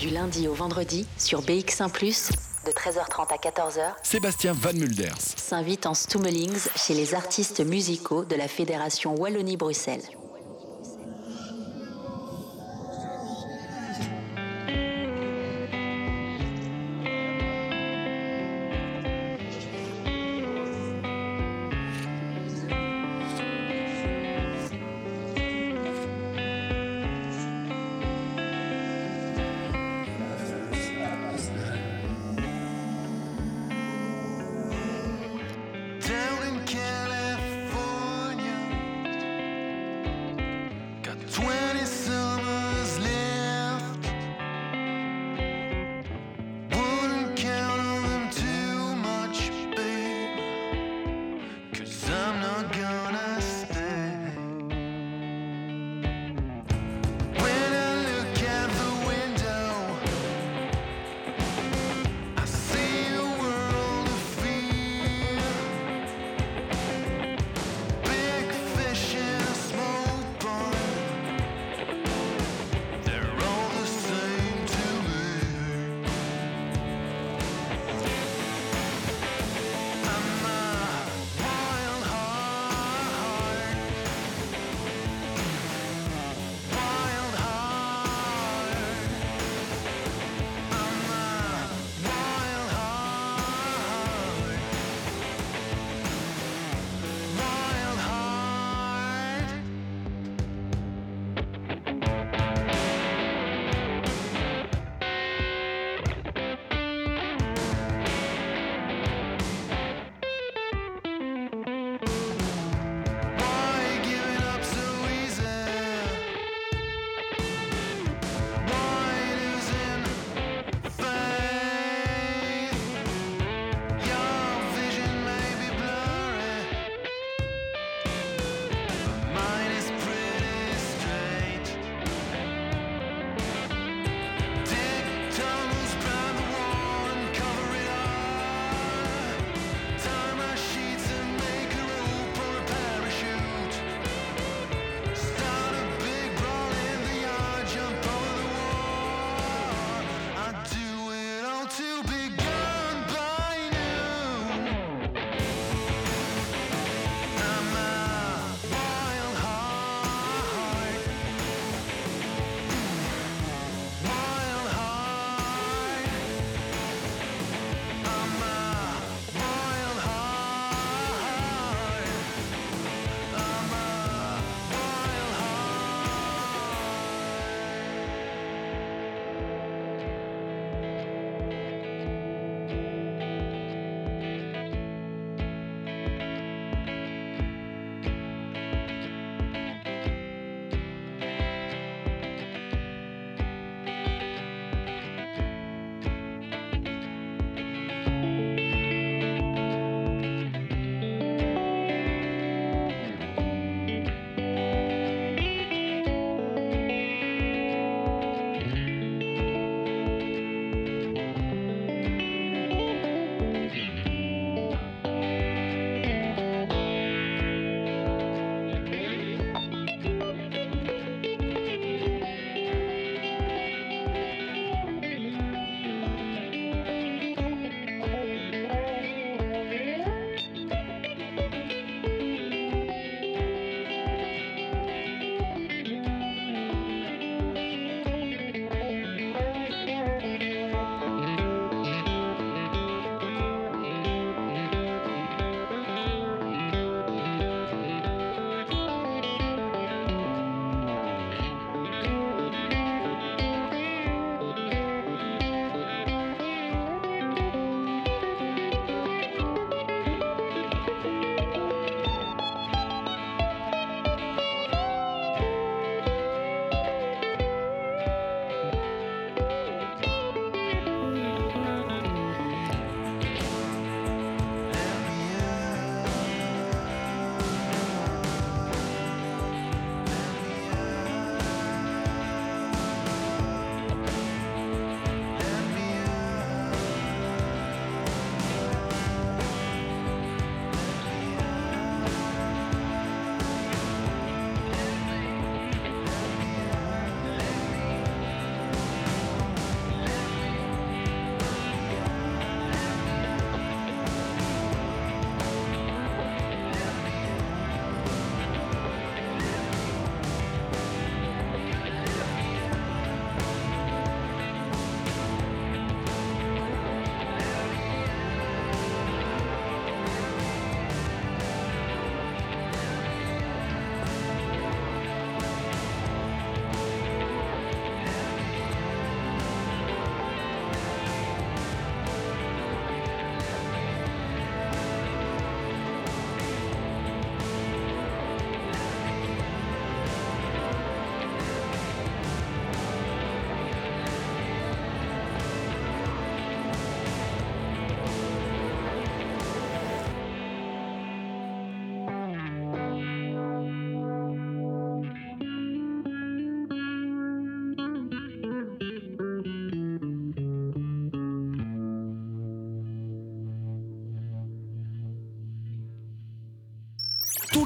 Du lundi au vendredi sur BX1 de 13h30 à 14h, Sébastien Van Mulders. s'invite en Stummelings chez les artistes musicaux de la Fédération Wallonie-Bruxelles.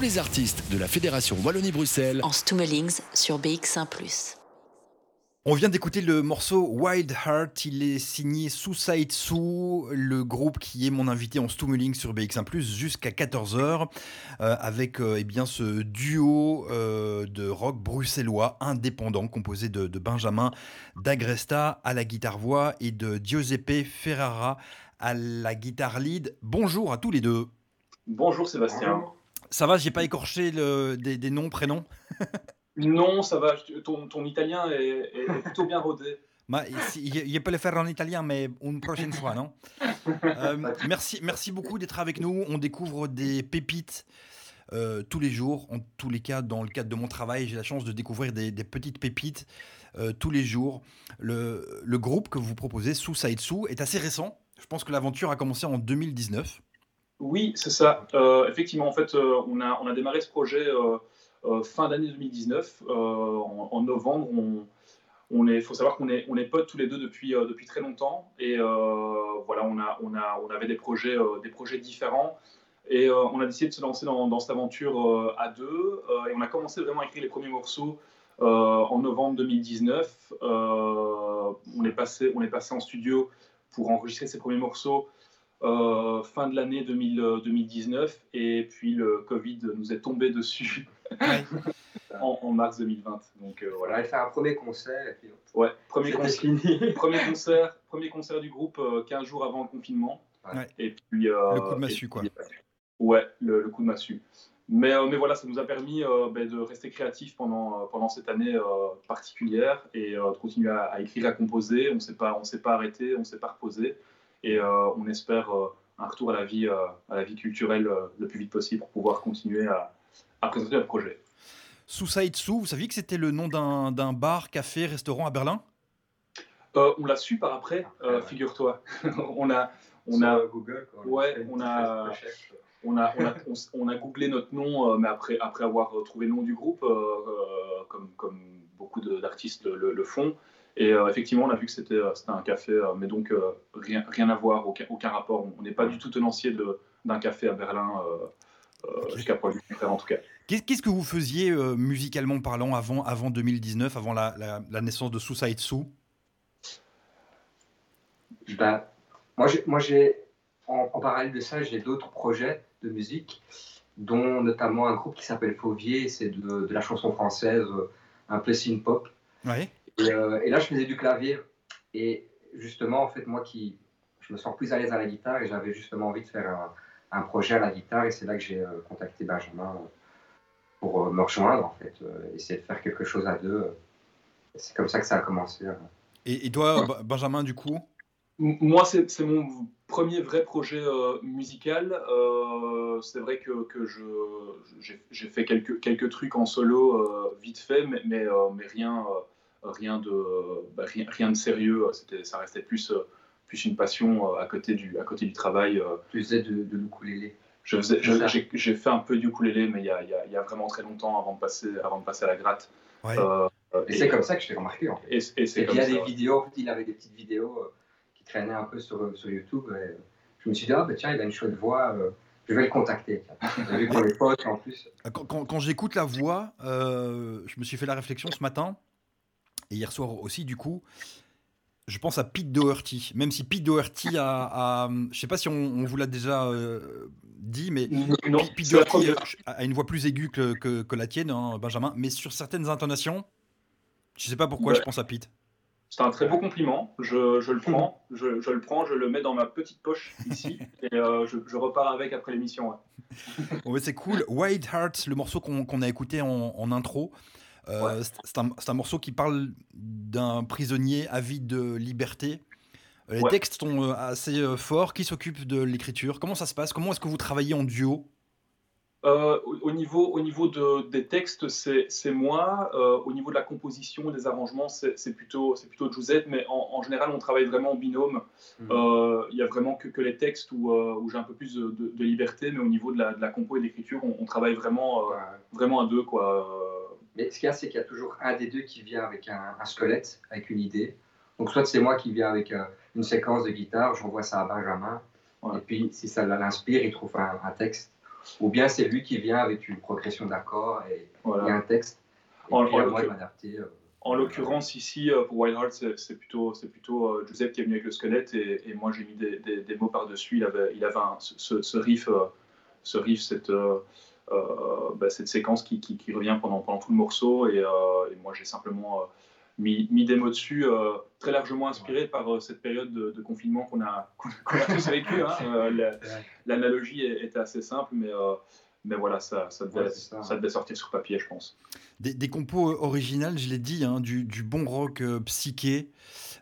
Les artistes de la Fédération Wallonie-Bruxelles en Stummelings sur BX1 on vient d'écouter le morceau Wild Heart, il est signé Suicide Sue, le groupe qui est mon invité en Stummeling sur BX1+, jusqu'à 14h, euh, avec euh, eh bien, ce duo euh, de rock bruxellois indépendant, composé de, Benjamin D'Agresta à la guitare-voix et de Giuseppe Ferrara à la guitare lead. Bonjour à tous les deux. Bonjour Sébastien. Ça va, j'ai pas écorché des, des noms, prénoms? Non, ça va. Ton, ton italien est, plutôt bien rodé. je peux le faire en italien, mais une prochaine fois, non? Euh, merci, merci beaucoup d'être avec nous. On découvre des pépites euh, tous les jours. En tous les cas, dans le cadre de mon travail, j'ai la chance de découvrir des, petites pépites euh, tous les jours. Le, le, groupe que vous proposez, Suicide Sue, est assez récent. Je pense que l'aventure a commencé en 2019. Oui, c'est ça. effectivement, en fait, on, a, on a démarré ce projet euh, fin d'année 2019. Euh, en, novembre, on, faut savoir qu'on est, on est potes tous les deux depuis, euh, depuis très longtemps. Et voilà, on, a, on, a, on avait des projets, des projets différents. Et on a décidé de se lancer dans, cette aventure à deux. et on a commencé vraiment à écrire les premiers morceaux en novembre 2019. on, est passé, on est passé en studio pour enregistrer ces premiers morceaux fin de l'année 2019. Et puis le Covid nous est tombé dessus en, mars 2020. Donc euh, voilà. On allait faire un premier concert. Et puis... Ouais, premier, concert, premier, concert, premier concert du groupe 15 euh, jours avant le confinement. Et puis, euh, le coup de massue, quoi. Ouais, le, coup de massue. Mais, mais voilà, ça nous a permis ben, de rester créatifs pendant, pendant cette année particulière et de continuer à, écrire, à composer. On ne s'est pas, pas arrêté, on ne s'est pas reposé. Et on espère un retour à la vie, à la vie culturelle le plus vite possible pour pouvoir continuer à, à présenter le projet. Suicide Sue, vous saviez que c'était le nom d'un bar, café, restaurant à Berlin? Euh, On l'a su par après, euh, ah figure-toi. on a, on a Google. ouais, on a, on a, on a, on, a, googlé notre nom, euh, mais après, après avoir trouvé le nom du groupe, comme, comme beaucoup d'artistes le, le, font. Et effectivement, on a vu que c'était un café, mais donc rien, rien à voir, aucun, aucun rapport. On n'est pas du tout tenancier d'un café à Berlin jusqu'à preuve en tout cas. Qu'est-ce que vous faisiez euh, musicalement parlant avant, avant 2019, avant la, la, naissance de Suicide Sue ben, Moi, j'ai, en, en, parallèle de ça, j'ai d'autres projets de musique, dont notamment un groupe qui s'appelle Fauvier, c'est de, de, la chanson française, euh, un peu synth-pop. Ouais. Euh, et, là, je faisais du clavier. Et justement, en fait, moi qui je me sens plus à l'aise à la guitare et j'avais justement envie de faire un, un, projet à la guitare. Et c'est là que j'ai contacté Benjamin pour euh, me rejoindre, en fait, euh, essayer de faire quelque chose à deux. C'est comme ça que ça a commencé. Hein. Et, toi, Benjamin, du coup? Moi, c'est mon premier vrai projet euh, musical. c'est vrai que, que j'ai fait quelques, quelques trucs en solo vite fait, mais, mais, mais rien, rien, de, bah, rien, rien, de sérieux. Ça restait plus, plus une passion à, côté du, à côté du travail. Tu faisais de, de l'ukulélé j'ai fait un peu du ukulélé, mais il y a, y a, vraiment très longtemps avant de passer, avant de passer à la gratte. Euh, et, c'est comme ça que je t'ai remarqué. En fait. Et, et il y a des vidéos, il avait des petites vidéos euh, qui traînaient un peu sur, sur YouTube. Et je me suis dit, ah bah, tiens, il a une chouette voix, euh, je vais le contacter. vu qu'on est potes en plus. Quand, quand, j'écoute la voix, je me suis fait la réflexion ce matin, et hier soir aussi, du coup, je pense à Pete Doherty. Même si Pete Doherty a, Je je sais pas si on, vous l'a déjà dit, mais Pete Doherty a une voix plus aiguë que, que, la tienne, hein, Benjamin. Mais sur certaines intonations, je sais pas pourquoi je pense à Pete. C'est un très beau compliment. Je, je le prends, je, je, le prends, je le mets dans ma petite poche ici et euh, je, repars avec après l'émission. Ouais. c'est cool. White Hearts, le morceau qu'on a écouté en, en intro. Euh, c'est un, un, morceau qui parle d'un prisonnier avide de liberté. Les textes sont euh, assez euh, forts. Qui s'occupe de l'écriture? Comment ça se passe? Comment est-ce que vous travaillez en duo? Au niveau, au niveau de, des textes, c'est moi. au niveau de la composition, des arrangements, c'est plutôt, plutôt Josette. Mais en, général, on travaille vraiment en binôme. Mhm. Il n'y a vraiment que, que les textes où, où j'ai un peu plus de, liberté. Mais au niveau de la, de la compo et de l'écriture, on, on, travaille vraiment, vraiment à deux. Quoi. Mais ce qu'il y a, c'est qu'il y a toujours un des deux qui vient avec un, squelette, avec une idée. Donc, soit c'est moi qui viens avec euh, une séquence de guitare, j'envoie ça à Benjamin, et puis si ça l'inspire, il trouve un, texte. ou bien c'est lui qui vient avec une progression d'accords et, un texte. Et en, puis, moi, je m'adapter. En l'occurrence, ici, pour Wild Heart, c'est plutôt, plutôt Joseph qui est venu avec le squelette et, moi j'ai mis des, des, mots par-dessus. Il avait, il avait ce, ce, riff, ce riff cette, bah, cette séquence qui, qui, revient pendant, pendant tout le morceau et, et moi j'ai simplement mis, des mots dessus, euh, très largement inspiré par euh, cette période de, confinement qu'on a, tous vécu. Hein. Euh, l'analogie était assez simple, mais, mais voilà, ça, ça, devait, ça. devait, sortir sur papier, je pense. Des, compos originales, je l'ai dit, hein, du, bon rock psyché,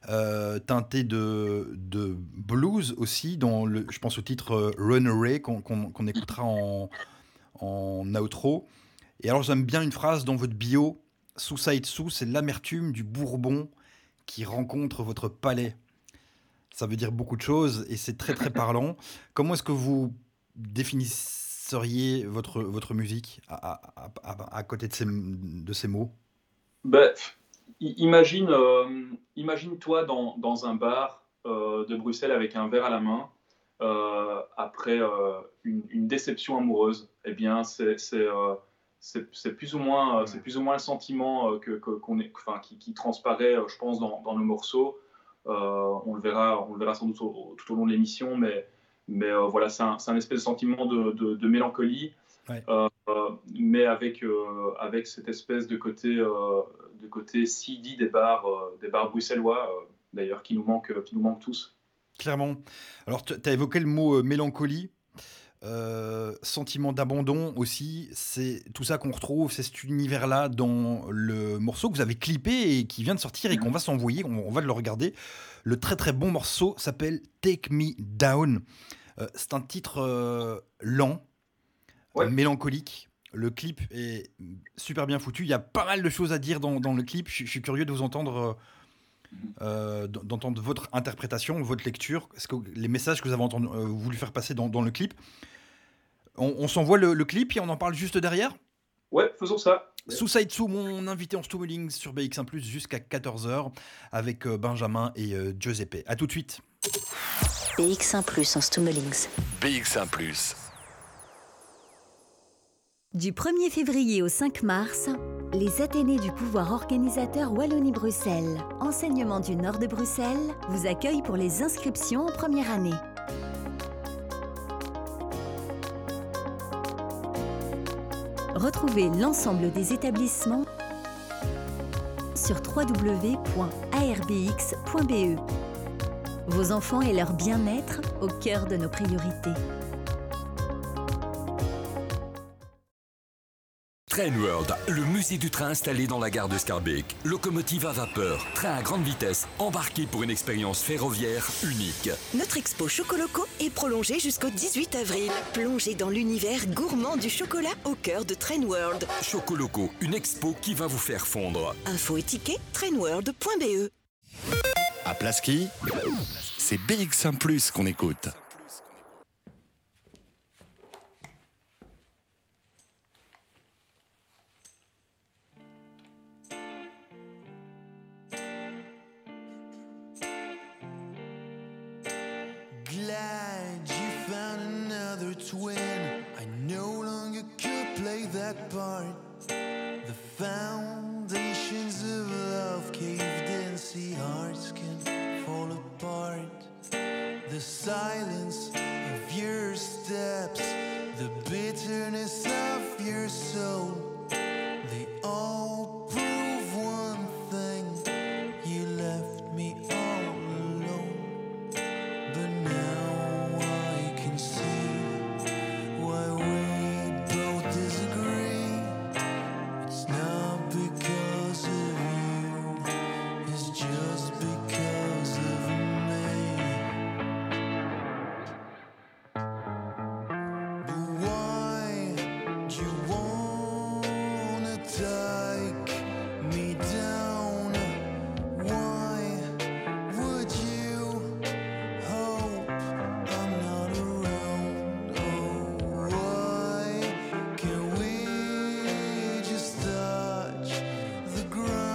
teinté de, de, blues aussi, dans le, je pense au titre Runaway qu'on écoutera en, en outro. Et alors j'aime bien une phrase dans votre bio sous Sous, c'est l'amertume du bourbon qui rencontre votre palais. Ça veut dire beaucoup de choses et c'est très très parlant. Comment est-ce que vous définisseriez votre, votre musique à, à, côté de ces, de ces mots? Ben, imagine, euh, imagine toi dans, dans un bar euh, de Bruxelles avec un verre à la main après une, une, déception amoureuse. Eh bien, c'est c'est plus ou moins euh, c'est plus ou moins le sentiment euh, que, qu'on est, enfin, qui, qui, transparaît, euh, je pense, dans, dans nos morceaux. on le verra, on le verra sans doute tout au long de l'émission, mais mais voilà, c'est un, un, espèce de sentiment de, de, mélancolie, mais avec avec cette espèce de côté de côté CD des bars des bars bruxellois, d'ailleurs, qui nous manque qui nous manque tous. Clairement. Alors, tu as évoqué le mot mélancolie. Euh, sentiment d'abandon aussi, c'est tout ça qu'on retrouve, c'est cet univers-là dans le morceau que vous avez clippé et qui vient de sortir et qu'on va s'envoyer, on, va le regarder. Le très très bon morceau s'appelle Take Me Down. Euh, c'est un titre euh, lent, mélancolique. Le clip est super bien foutu. Il y a pas mal de choses à dire dans, le clip. Je, suis curieux de vous entendre. D'entendre votre interprétation, votre lecture, ce que les messages que vous avez voulu faire passer dans, dans le clip. On, s'envoie le, clip et on en parle juste derrière? Ouais, faisons ça. Suicide Sous, mon invité en Stummeling sur BX1 jusqu'à 14h avec euh, Benjamin et euh, Giuseppe. A tout de suite. BX1 en Stummelings. BX1 Du 1er février au 5 mars, les Athénées du pouvoir organisateur Wallonie-Bruxelles, enseignement du nord de Bruxelles, vous accueillent pour les inscriptions en première année. Retrouvez l'ensemble des établissements sur www.arbx.be. Vos enfants et leur bien-être au cœur de nos priorités. Train World, le musée du train installé dans la gare de Scarbeck. Locomotive à vapeur, train à grande vitesse, embarqué pour une expérience ferroviaire unique. Notre expo Chocoloco est prolongée jusqu'au 18 avril. Plongez dans l'univers gourmand du chocolat au cœur de Train World. Chocoloco, une expo qui va vous faire fondre. Info et ticket, trainworld.be. À Plaski, c'est BX1 qu'on écoute. the silence. ground.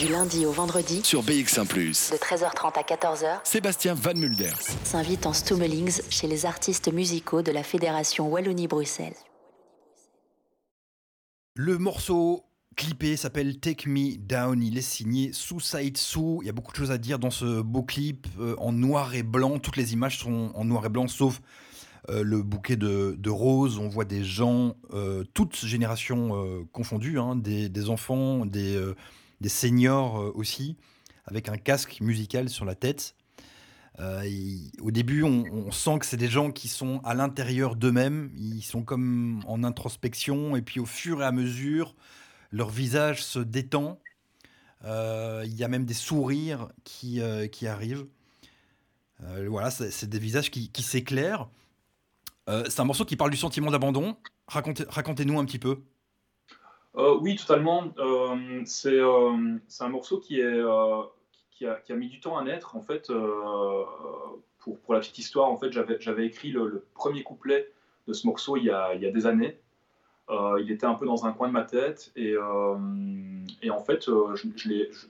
Du lundi au vendredi, Sur BX1 ⁇ de 13h30 à 14h, Sébastien Van Mulders. s'invite en Stummelings chez les artistes musicaux de la Fédération Wallonie-Bruxelles. Le morceau clippé s'appelle Take Me Down. Il est signé Suicide Sue. Il y a beaucoup de choses à dire dans ce beau clip euh, en noir et blanc. Toutes les images sont en noir et blanc, sauf euh, le bouquet de, de roses. On voit des gens, euh, toutes générations euh, confondues, hein, des, des enfants, des, euh, des seniors euh, aussi, avec un casque musical sur la tête. Euh, au début, on, sent que c'est des gens qui sont à l'intérieur d'eux-mêmes. Ils sont comme en introspection. Et puis, au fur et à mesure, leur visage se détend. Euh, Il y a même des sourires qui, qui arrivent. Voilà, c'est des visages qui, s'éclairent. C'est un morceau qui parle du sentiment d'abandon. Racontez- Racontez-nous un petit peu. Oui, totalement. Euh, c'est euh, c'est un morceau euh, qui, a, mis du temps à naître. En fait, euh, pour, la petite histoire, en fait, j'avais écrit le, premier couplet de ce morceau il y a, des années. Euh, il était un peu dans un coin de ma tête et, euh, en fait, euh, je,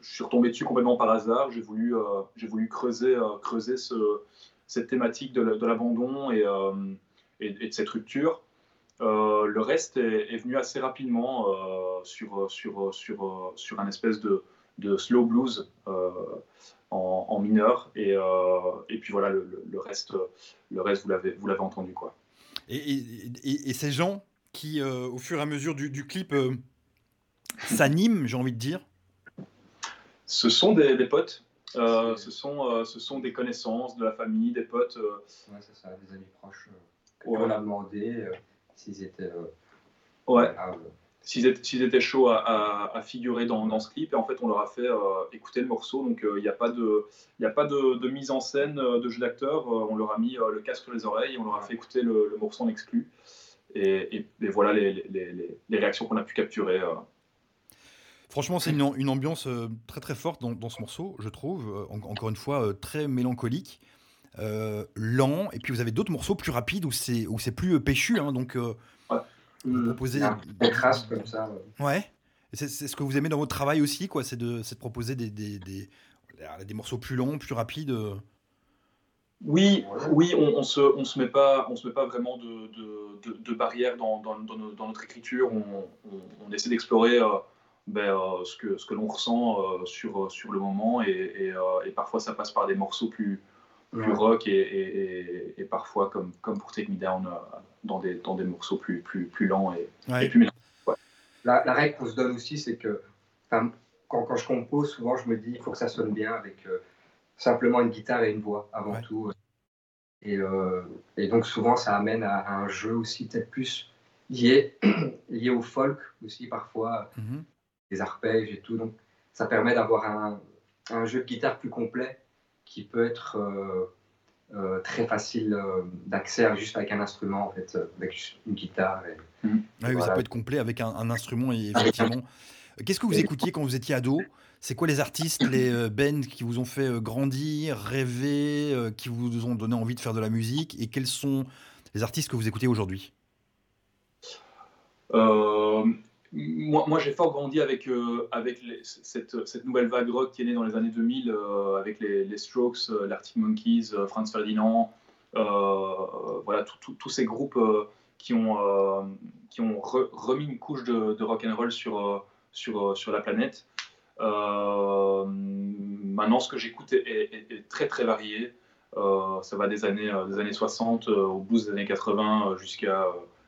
suis retombé dessus complètement par hasard. J'ai voulu, euh, creuser, euh, creuser ce- cette thématique de la- de l'abandon euh, et de cette rupture. Euh, le reste est, est venu assez rapidement euh, sur, sur, sur, sur un espèce de, de slow blues euh, en, en mineur. Et, euh, et puis voilà, le, reste, le reste vous l'avez vous l'avez entendu. Quoi. Et, et- et- et ces gens qui, euh, au fur et à mesure du, du clip, euh, s'animent, j'ai envie de dire. Ce sont des, des potes, euh, ce, sont, euh, ce sont des connaissances, de la famille, des potes. euh, Ouais, c'est ça, des amis proches euh, que Ouais. on a demandé euh, s'ils étaient. euh, ouais, là, euh, s'ils étaient, chauds à, à- à figurer dans, dans ce clip. Et en fait, on leur a fait euh, écouter le morceau. Donc, euh, il n'y a pas, de, il y a pas de, de mise en scène, euh, de jeu d'acteur. Euh, on leur a mis euh, le casque sur les oreilles et on leur a fait écouter le, le morceau en exclu. Et, et- et voilà les, les- les- les réactions qu'on a pu capturer. euh. Franchement, c'est une, une ambiance euh, très très forte dans, dans ce morceau, je trouve. Euh, en- encore une fois, euh, très mélancolique, euh, lent. Et puis vous avez d'autres morceaux plus rapides où c'est où c'est plus euh, péchu. hein, donc, euh, mm, y a un des- contraste comme ça. ouais. Et C'est ce que vous aimez dans votre travail aussi, quoi. C'est de, de proposer des, des, des, des morceaux plus longs, plus rapides. euh. Oui, Ouais. oui, on, on se, on se met pas, on se met pas vraiment de, de, de- barrières dans, dans, dans notre écriture. On, on- on essaie d'explorer euh, ben, euh, ce que, ce que l'on ressent euh, sur, sur le moment et, et, euh, et parfois ça passe par des morceaux plus, plus Ouais. rock et, et- et- et parfois comme, comme pour Take Me Down euh, dans, des, dans des morceaux plus, plus, plus lents et, et Ouais. plus mélancoliques. La, la règle qu'on se donne aussi, c'est que quand, quand je compose, souvent je me dis il faut que ça sonne bien avec euh, simplement une guitare et une voix avant Ouais. tout. Et, euh, et donc souvent ça amène à, à un jeu aussi peut-être plus lié, lié au folk aussi parfois, Mhm. des arpèges et tout. Donc ça permet d'avoir un, un jeu de guitare plus complet qui peut être euh, euh, très facile euh, d'accès juste avec un instrument en fait, euh, avec une guitare. et- Ah oui, ça peut être complet avec un, un instrument, et effectivement. Qu'est-ce que vous écoutiez quand vous étiez ado? C'est quoi les artistes, les euh, bands qui vous ont fait euh, grandir, rêver, euh, qui vous ont donné envie de faire de la musique? Et quels sont les artistes que vous écoutez aujourd'hui? Euh, moi, j'ai fort grandi avec, euh, cette, nouvelle vague rock qui est née dans les années 2000, euh, avec les, Strokes, euh, l'Arctic Monkeys, euh, Franz Ferdinand, voilà, tous ces groupes qui ont, remis une couche de, de rock and roll sur, la planète. Maintenant, ce que j'écoute est, très très varié. Ça va des années, euh, des années 60 euh, au blues des années 80 euh, jusqu'à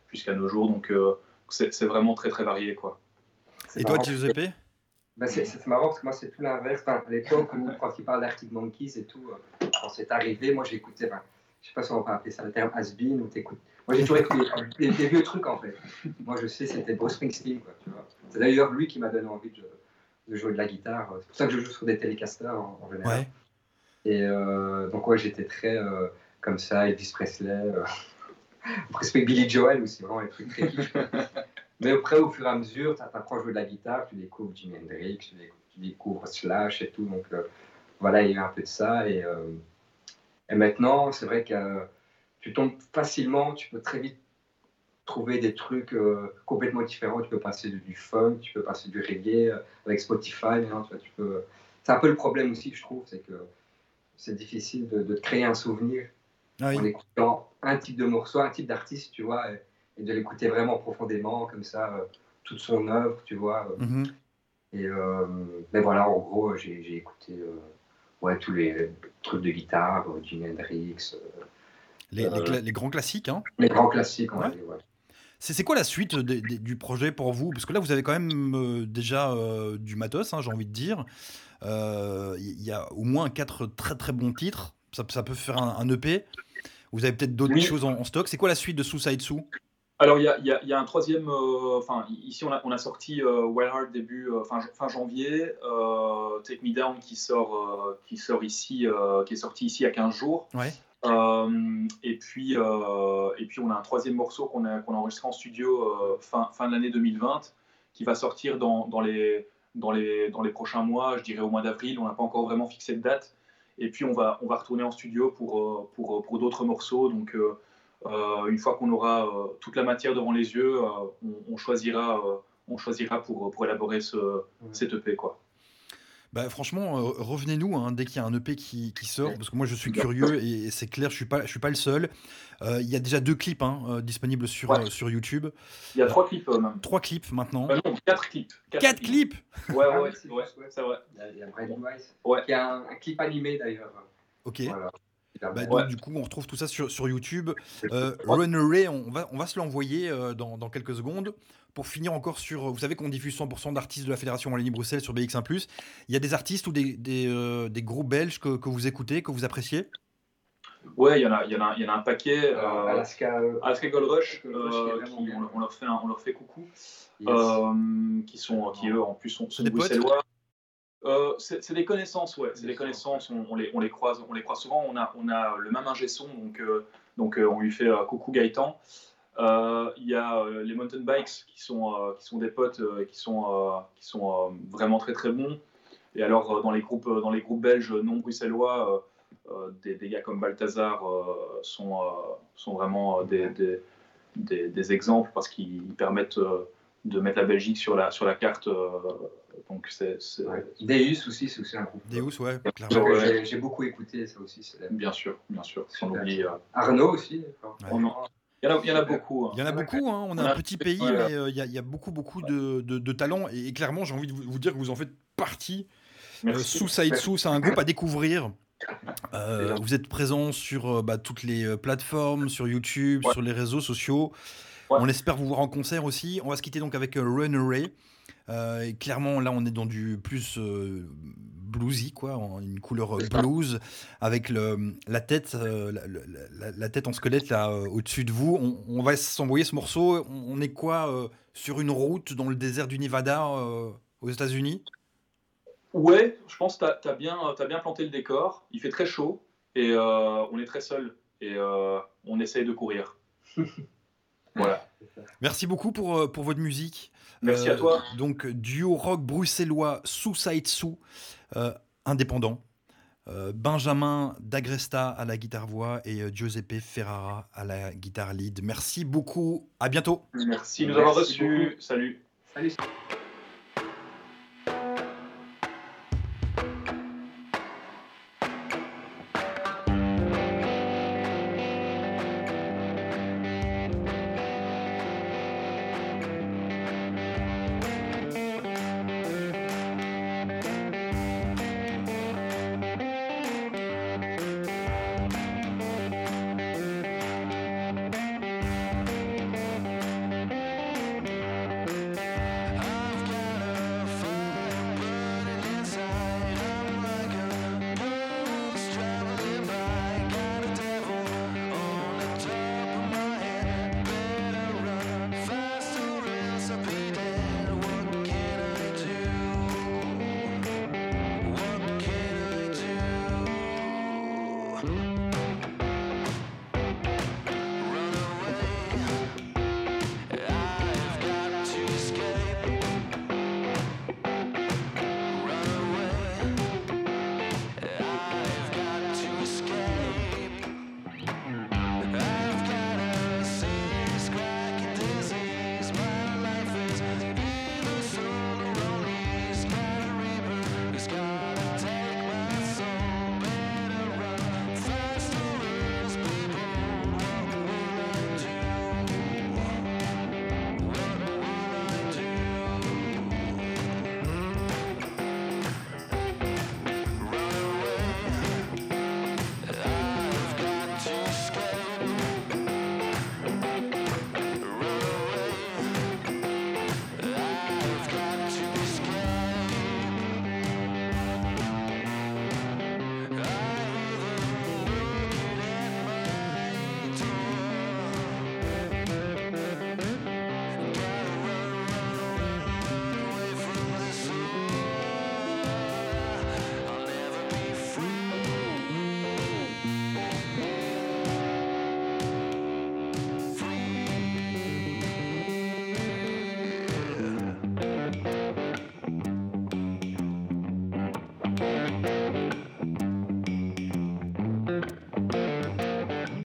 jusqu'à nos jours. Donc, c'est vraiment très très varié quoi. Et toi. Giuseppe Ben, c'est c'est marrant parce que moi, c'est tout l'inverse. Enfin, à l'époque où, quand il parle d'Arctic Monkeys et tout, euh, quand c'est arrivé, moi, j'écoutais, ben, je sais pas si on va appeler ça le terme has-been ou t'écoutes. Moi, j'ai toujours écouté des, des vieux trucs en fait. Moi, je sais, c'était Bruce Springsteen, quoi, tu vois. C'est d'ailleurs lui qui m'a donné envie de, de jouer de la guitare. C'est pour ça que je joue sur des télécasters en, en général. Ouais. Et euh, donc, ouais, j'étais très euh, comme ça, Elvis Presley, euh, presque Billy Joel aussi, vraiment les trucs très. Mais après, au fur et à mesure, tu jouer de la guitare, tu découvres Jimi Hendrix, tu découvres, tu découvres Slash et tout. Donc euh, voilà, il y a eu un peu de ça. Et, euh, et maintenant, c'est vrai que euh, tu tombes facilement, tu peux très vite trouver des trucs complètement différents. Tu peux passer du funk, tu peux passer du reggae avec Spotify. tu vois, tu peux... C'est un peu le problème aussi, je trouve, c'est que c'est difficile de, de, créer un souvenir ah en écoutant un type de morceau, un type d'artiste, tu vois, et, de l'écouter vraiment profondément, comme ça, euh, toute son œuvre, tu vois. Mm-hmm. Et mais voilà, en gros, j'ai écouté ouais, tous les trucs de guitare, Jimi Hendrix. Les, les, grands classiques, hein Les grands classiques, ouais. C'est quoi la suite du projet pour vous? Parce que là, vous avez quand même euh, déjà euh, du matos, hein, j'ai envie de dire. Euh, il y a au moins quatre très très bons titres. Ça, peut faire un, EP. Vous avez peut-être d'autres choses en, stock. C'est quoi la suite de Suicide Sue alors, il y, a, un troisième. Enfin, ici, on a, on a sorti Wild Heart début fin, fin janvier. Take Me Down qui sort, qui sort ici, qui est sorti ici à 15 jours. Ouais. Euh, et, puis, euh, et puis, on a un troisième morceau qu'on a, qu'on a enregistré en studio euh, fin, fin de l'année 2020, qui va sortir dans, dans, les, dans, les, dans les prochains mois, je dirais au mois d'avril. On n'a pas encore vraiment fixé de date. Et puis, on va, on va retourner en studio pour, pour, pour d'autres morceaux. Donc, une fois qu'on aura toute la matière devant les yeux, on, choisira, on choisira pour, pour élaborer ce, cette EP. Quoi. Bah, franchement, euh, revenez-nous hein, dès qu'il y a un EP qui, qui sort, parce que moi je suis curieux et, c'est clair, je suis pas, je suis pas le seul. Euh, il y a déjà deux clips hein, euh, disponibles sur, sur YouTube. Il y a trois clips même. Trois clips maintenant. non, quatre clips. Quatre, clips. Ouais, ouais, ouais, c'est vrai. Il y a, Brand ouais. qui a un, clip animé d'ailleurs. Ok. Bah, donc, du coup, on retrouve tout ça sur, sur YouTube. Euh, Runaway, on va, on va se l'envoyer dans, dans, quelques secondes. Pour finir encore sur, vous savez qu'on diffuse 100% d'artistes de la Fédération Wallonie-Bruxelles sur BX1+. Il y a des artistes ou des, des, euh, des groupes belges que, que, vous écoutez, que vous appréciez? Ouais, il y, en a, il, y en a, il y en a un paquet. Euh, euh Alaska, Alaska Gold Rush, euh, qui, on, leur fait on leur fait coucou. qui sont, qui eux en plus sont, sont bruxellois. C'est des connaissances, ouais. C'est des connaissances. On, on, les, on, les croise, on les croise souvent. On a, on a le même ingé son, donc, donc on lui fait coucou Gaëtan. Euh, il y a euh, les mountain bikes qui sont, euh, qui sont des potes qui sont, qui sont vraiment très très bons. Et alors dans les groupes, dans les groupes belges non bruxellois, des, des, gars comme Balthazar sont, sont vraiment des, des, des, exemples parce qu'ils permettent de mettre la Belgique sur la, sur la carte. donc c'est, Deus aussi, c'est aussi un groupe. Deus, ouais, clairement. J'ai, beaucoup écouté ça aussi. Bien sûr, bien sûr. Arnaud aussi. Il y, en a, beaucoup. Hein. Il y en a beaucoup. Hein. On, a un petit pays, mais euh, il, y a, beaucoup, beaucoup de, de, talents. Et, clairement, j'ai envie de vous, dire que vous en faites partie. Euh, sous Saïd Sous, c'est un groupe à découvrir. Euh, vous êtes présent sur bah, toutes les plateformes, sur YouTube, sur les réseaux sociaux. On espère vous voir en concert aussi. On va se quitter donc avec Runaway. Euh, clairement, là, on est dans du plus bluesy, quoi, une couleur euh, blues, avec le, la, tête, euh, la, tête en squelette là euh, au-dessus de vous. On, va s'envoyer ce morceau. On, est quoi sur une route dans le désert du Nevada aux États-Unis? Ouais, je pense que tu as, bien, as bien planté le décor. Il fait très chaud et on est très seul et on essaye de courir. voilà. Merci beaucoup pour, pour votre musique. Merci à toi. Donc, duo rock bruxellois Suicide Sous. Euh, indépendant. Euh, Benjamin D'Agresta à la guitare-voix et euh, Giuseppe Ferrara à la guitare lead. Merci beaucoup. À bientôt. Merci de nous avoir reçus. Salut. Salut.